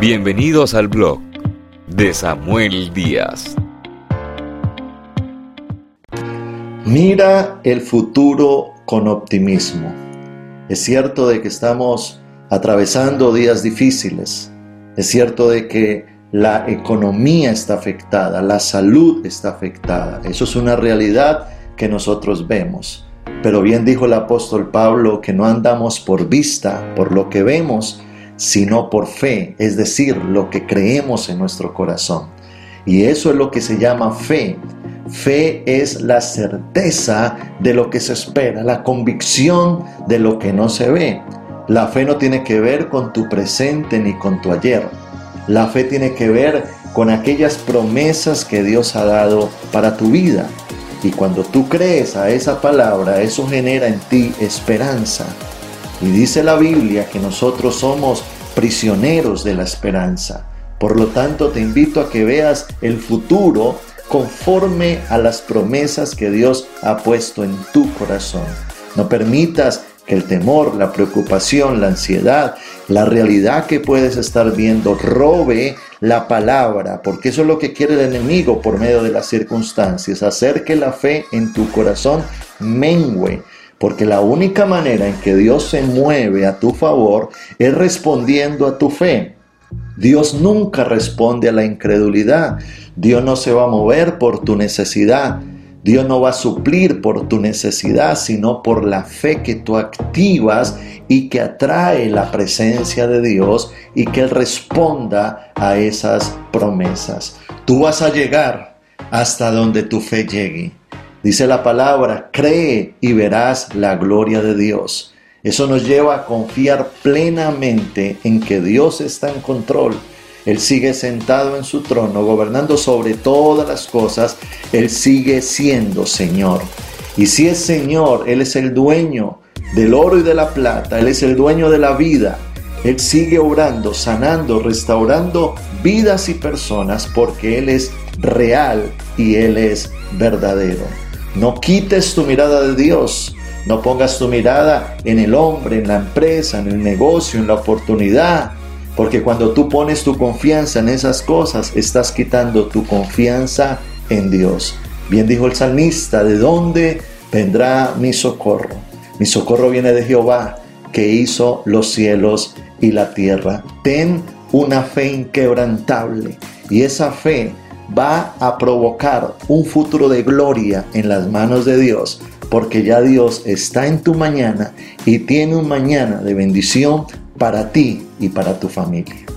Bienvenidos al blog de Samuel Díaz. Mira el futuro con optimismo. Es cierto de que estamos atravesando días difíciles. Es cierto de que la economía está afectada, la salud está afectada. Eso es una realidad que nosotros vemos. Pero bien dijo el apóstol Pablo que no andamos por vista, por lo que vemos, sino por fe, es decir, lo que creemos en nuestro corazón. Y eso es lo que se llama fe. Fe es la certeza de lo que se espera, la convicción de lo que no se ve. La fe no tiene que ver con tu presente ni con tu ayer. La fe tiene que ver con aquellas promesas que Dios ha dado para tu vida. Y cuando tú crees a esa palabra, eso genera en ti esperanza. Y dice la Biblia que nosotros somos prisioneros de la esperanza. Por lo tanto, te invito a que veas el futuro conforme a las promesas que Dios ha puesto en tu corazón. No permitas que el temor, la preocupación, la ansiedad, la realidad que puedes estar viendo robe la palabra, porque eso es lo que quiere el enemigo por medio de las circunstancias, hacer que la fe en tu corazón mengue, porque la única manera en que Dios se mueve a tu favor es respondiendo a tu fe. Dios nunca responde a la incredulidad. Dios no se va a mover por tu necesidad. Dios no va a suplir por tu necesidad, sino por la fe que tú activas y que atrae la presencia de Dios y que Él responda a esas promesas. Tú vas a llegar hasta donde tu fe llegue. Dice la palabra, cree y verás la gloria de Dios. Eso nos lleva a confiar plenamente en que Dios está en control. Él sigue sentado en su trono, gobernando sobre todas las cosas. Él sigue siendo Señor. Y si es Señor, Él es el dueño del oro y de la plata. Él es el dueño de la vida. Él sigue obrando, sanando, restaurando vidas y personas porque Él es real y Él es verdadero. No quites tu mirada de Dios. No pongas tu mirada en el hombre, en la empresa, en el negocio, en la oportunidad. Porque cuando tú pones tu confianza en esas cosas, estás quitando tu confianza en Dios. Bien dijo el salmista, ¿de dónde vendrá mi socorro? Mi socorro viene de Jehová, que hizo los cielos y la tierra. Ten una fe inquebrantable y esa fe va a provocar un futuro de gloria en las manos de Dios, porque ya Dios está en tu mañana y tiene un mañana de bendición para ti y para tu familia.